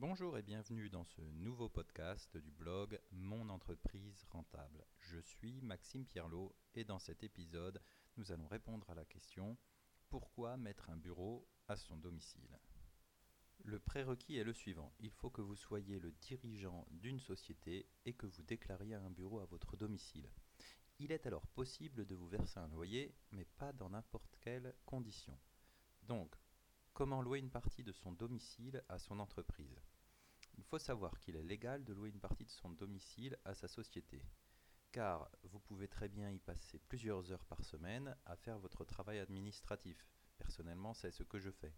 Bonjour et bienvenue dans ce nouveau podcast du blog Mon entreprise rentable. Je suis Maxime Pierlot et dans cet épisode, nous allons répondre à la question pourquoi mettre un bureau à son domicile? Le prérequis est le suivant. Il faut que vous soyez le dirigeant d'une société et que vous déclariez un bureau à votre domicile. Il est alors possible de vous verser un loyer, mais pas dans n'importe quelle condition. Donc, Comment louer une partie de son domicile à son entreprise Il faut savoir qu'il est légal de louer une partie de son domicile à sa société, car vous pouvez très bien y passer plusieurs heures par semaine à faire votre travail administratif. Personnellement, c'est ce que je fais.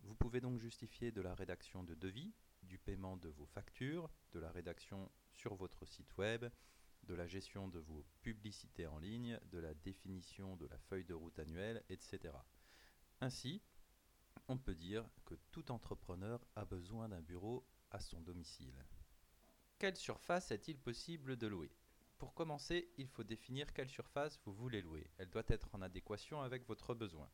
Vous pouvez donc justifier de la rédaction de devis, du paiement de vos factures, de la rédaction sur votre site web, de la gestion de vos publicités en ligne, de la définition de la feuille de route annuelle, etc. Ainsi, on peut dire que tout entrepreneur a besoin d'un bureau à son domicile. Quelle surface est-il possible de louer? Pour commencer, il faut définir quelle surface vous voulez louer. Elle doit être en adéquation avec votre besoin.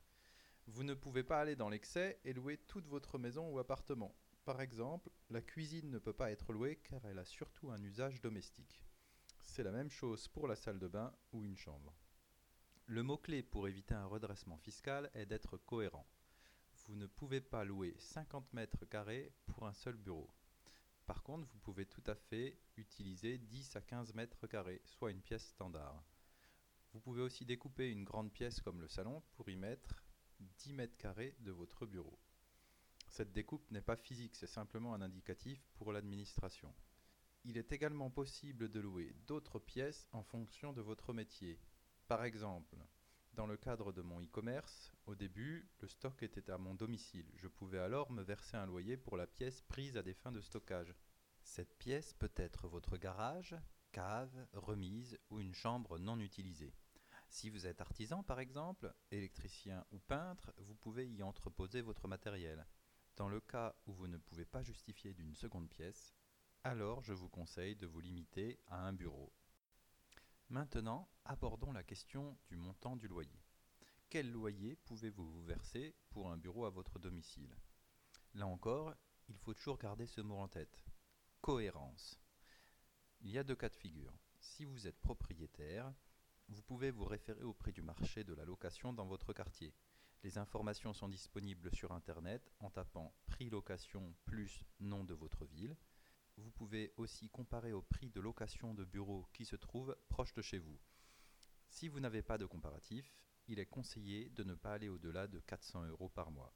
Vous ne pouvez pas aller dans l'excès et louer toute votre maison ou appartement. Par exemple, la cuisine ne peut pas être louée car elle a surtout un usage domestique. C'est la même chose pour la salle de bain ou une chambre. Le mot-clé pour éviter un redressement fiscal est d'être cohérent vous ne pouvez pas louer 50 mètres carrés pour un seul bureau. Par contre, vous pouvez tout à fait utiliser 10 à 15 mètres carrés, soit une pièce standard. Vous pouvez aussi découper une grande pièce comme le salon pour y mettre 10 mètres carrés de votre bureau. Cette découpe n'est pas physique, c'est simplement un indicatif pour l'administration. Il est également possible de louer d'autres pièces en fonction de votre métier. Par exemple, dans le cadre de mon e-commerce, au début, le stock était à mon domicile. Je pouvais alors me verser un loyer pour la pièce prise à des fins de stockage. Cette pièce peut être votre garage, cave, remise ou une chambre non utilisée. Si vous êtes artisan par exemple, électricien ou peintre, vous pouvez y entreposer votre matériel. Dans le cas où vous ne pouvez pas justifier d'une seconde pièce, alors je vous conseille de vous limiter à un bureau Maintenant, abordons la question du montant du loyer. Quel loyer pouvez-vous vous verser pour un bureau à votre domicile? Là encore, il faut toujours garder ce mot en tête. Cohérence. Il y a deux cas de figure. Si vous êtes propriétaire, vous pouvez vous référer au prix du marché de la location dans votre quartier. Les informations sont disponibles sur Internet en tapant prix location plus nom de votre ville vous pouvez aussi comparer au prix de location de bureaux qui se trouvent proche de chez vous. Si vous n'avez pas de comparatif, il est conseillé de ne pas aller au-delà de 400 euros par mois.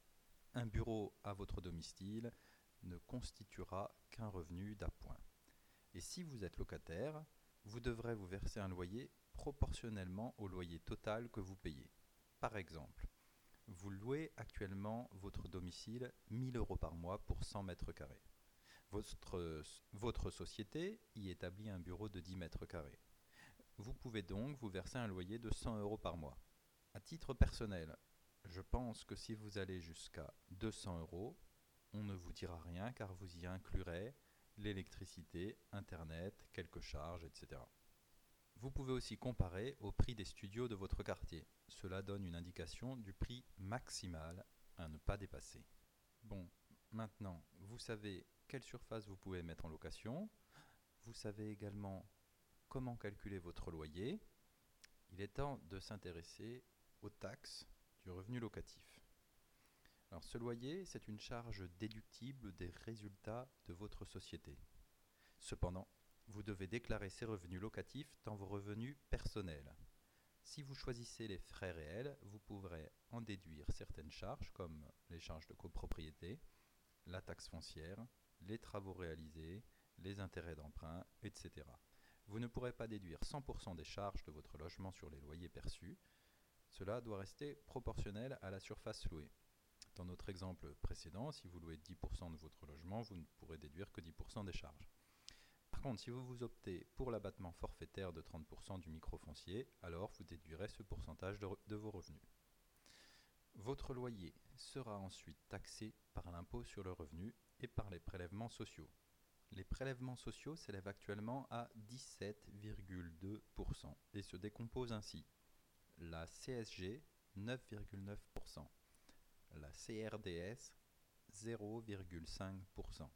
Un bureau à votre domicile ne constituera qu'un revenu d'appoint. Et si vous êtes locataire, vous devrez vous verser un loyer proportionnellement au loyer total que vous payez. Par exemple, vous louez actuellement votre domicile 1000 euros par mois pour 100 mètres carrés. Votre, société y établit un bureau de 10 mètres carrés. Vous pouvez donc vous verser un loyer de 100 euros par mois. À titre personnel, je pense que si vous allez jusqu'à 200 euros, on ne vous dira rien car vous y inclurez l'électricité, Internet, quelques charges, etc. Vous pouvez aussi comparer au prix des studios de votre quartier. Cela donne une indication du prix maximal à ne pas dépasser. Bon, maintenant, vous savez quelle surface vous pouvez mettre en location. Vous savez également comment calculer votre loyer. Il est temps de s'intéresser aux taxes du revenu locatif. Alors ce loyer, c'est une charge déductible des résultats de votre société. Cependant, vous devez déclarer ces revenus locatifs dans vos revenus personnels. Si vous choisissez les frais réels, vous pourrez en déduire certaines charges comme les charges de copropriété, la taxe foncière, les travaux réalisés, les intérêts d'emprunt, etc. Vous ne pourrez pas déduire 100% des charges de votre logement sur les loyers perçus. Cela doit rester proportionnel à la surface louée. Dans notre exemple précédent, si vous louez 10% de votre logement, vous ne pourrez déduire que 10% des charges. Par contre, si vous vous optez pour l'abattement forfaitaire de 30% du microfoncier, alors vous déduirez ce pourcentage de, de vos revenus. Votre loyer sera ensuite taxé par l'impôt sur le revenu et par les prélèvements sociaux. Les prélèvements sociaux s'élèvent actuellement à 17,2% et se décomposent ainsi. La CSG 9,9%, la CRDS 0,5%,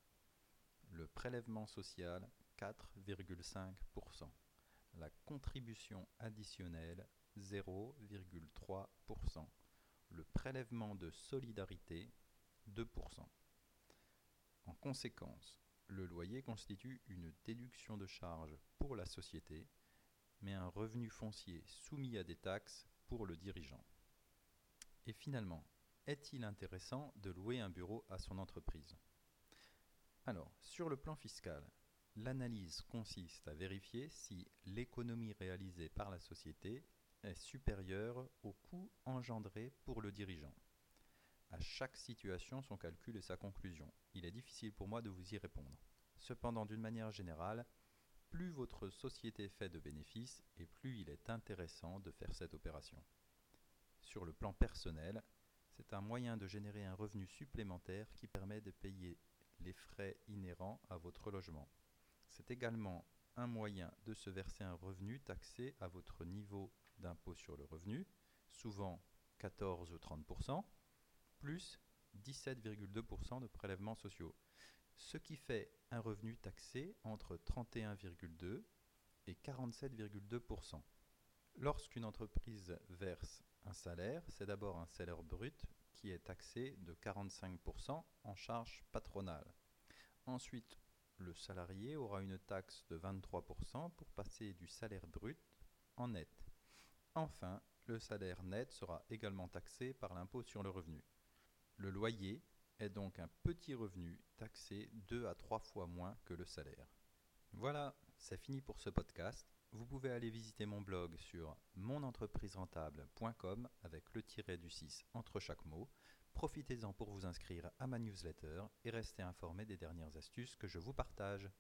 Le prélèvement social 4,5%. La contribution additionnelle 0,3%. Le prélèvement de solidarité 2%. En conséquence, le loyer constitue une déduction de charges pour la société, mais un revenu foncier soumis à des taxes pour le dirigeant. Et finalement, est-il intéressant de louer un bureau à son entreprise? Alors, sur le plan fiscal, l'analyse consiste à vérifier si l'économie réalisée par la société est supérieure au coût engendré pour le dirigeant. À chaque situation, son calcul et sa conclusion. Il est difficile pour moi de vous y répondre. Cependant, d'une manière générale, plus votre société fait de bénéfices et plus il est intéressant de faire cette opération. Sur le plan personnel, c'est un moyen de générer un revenu supplémentaire qui permet de payer les frais inhérents à votre logement. C'est également un moyen de se verser un revenu taxé à votre niveau d'impôt sur le revenu, souvent 14 ou 30%, plus 17,2% de prélèvements sociaux, ce qui fait un revenu taxé entre 31,2 et 47,2%. Lorsqu'une entreprise verse un salaire, c'est d'abord un salaire brut qui est taxé de 45% en charge patronale. Ensuite, le salarié aura une taxe de 23% pour passer du salaire brut en net. Enfin, le salaire net sera également taxé par l'impôt sur le revenu. Le loyer est donc un petit revenu taxé deux à trois fois moins que le salaire. Voilà, c'est fini pour ce podcast vous pouvez aller visiter mon blog sur monentrepriserentable.com avec le tiret du 6 entre chaque mot. Profitez-en pour vous inscrire à ma newsletter et rester informé des dernières astuces que je vous partage.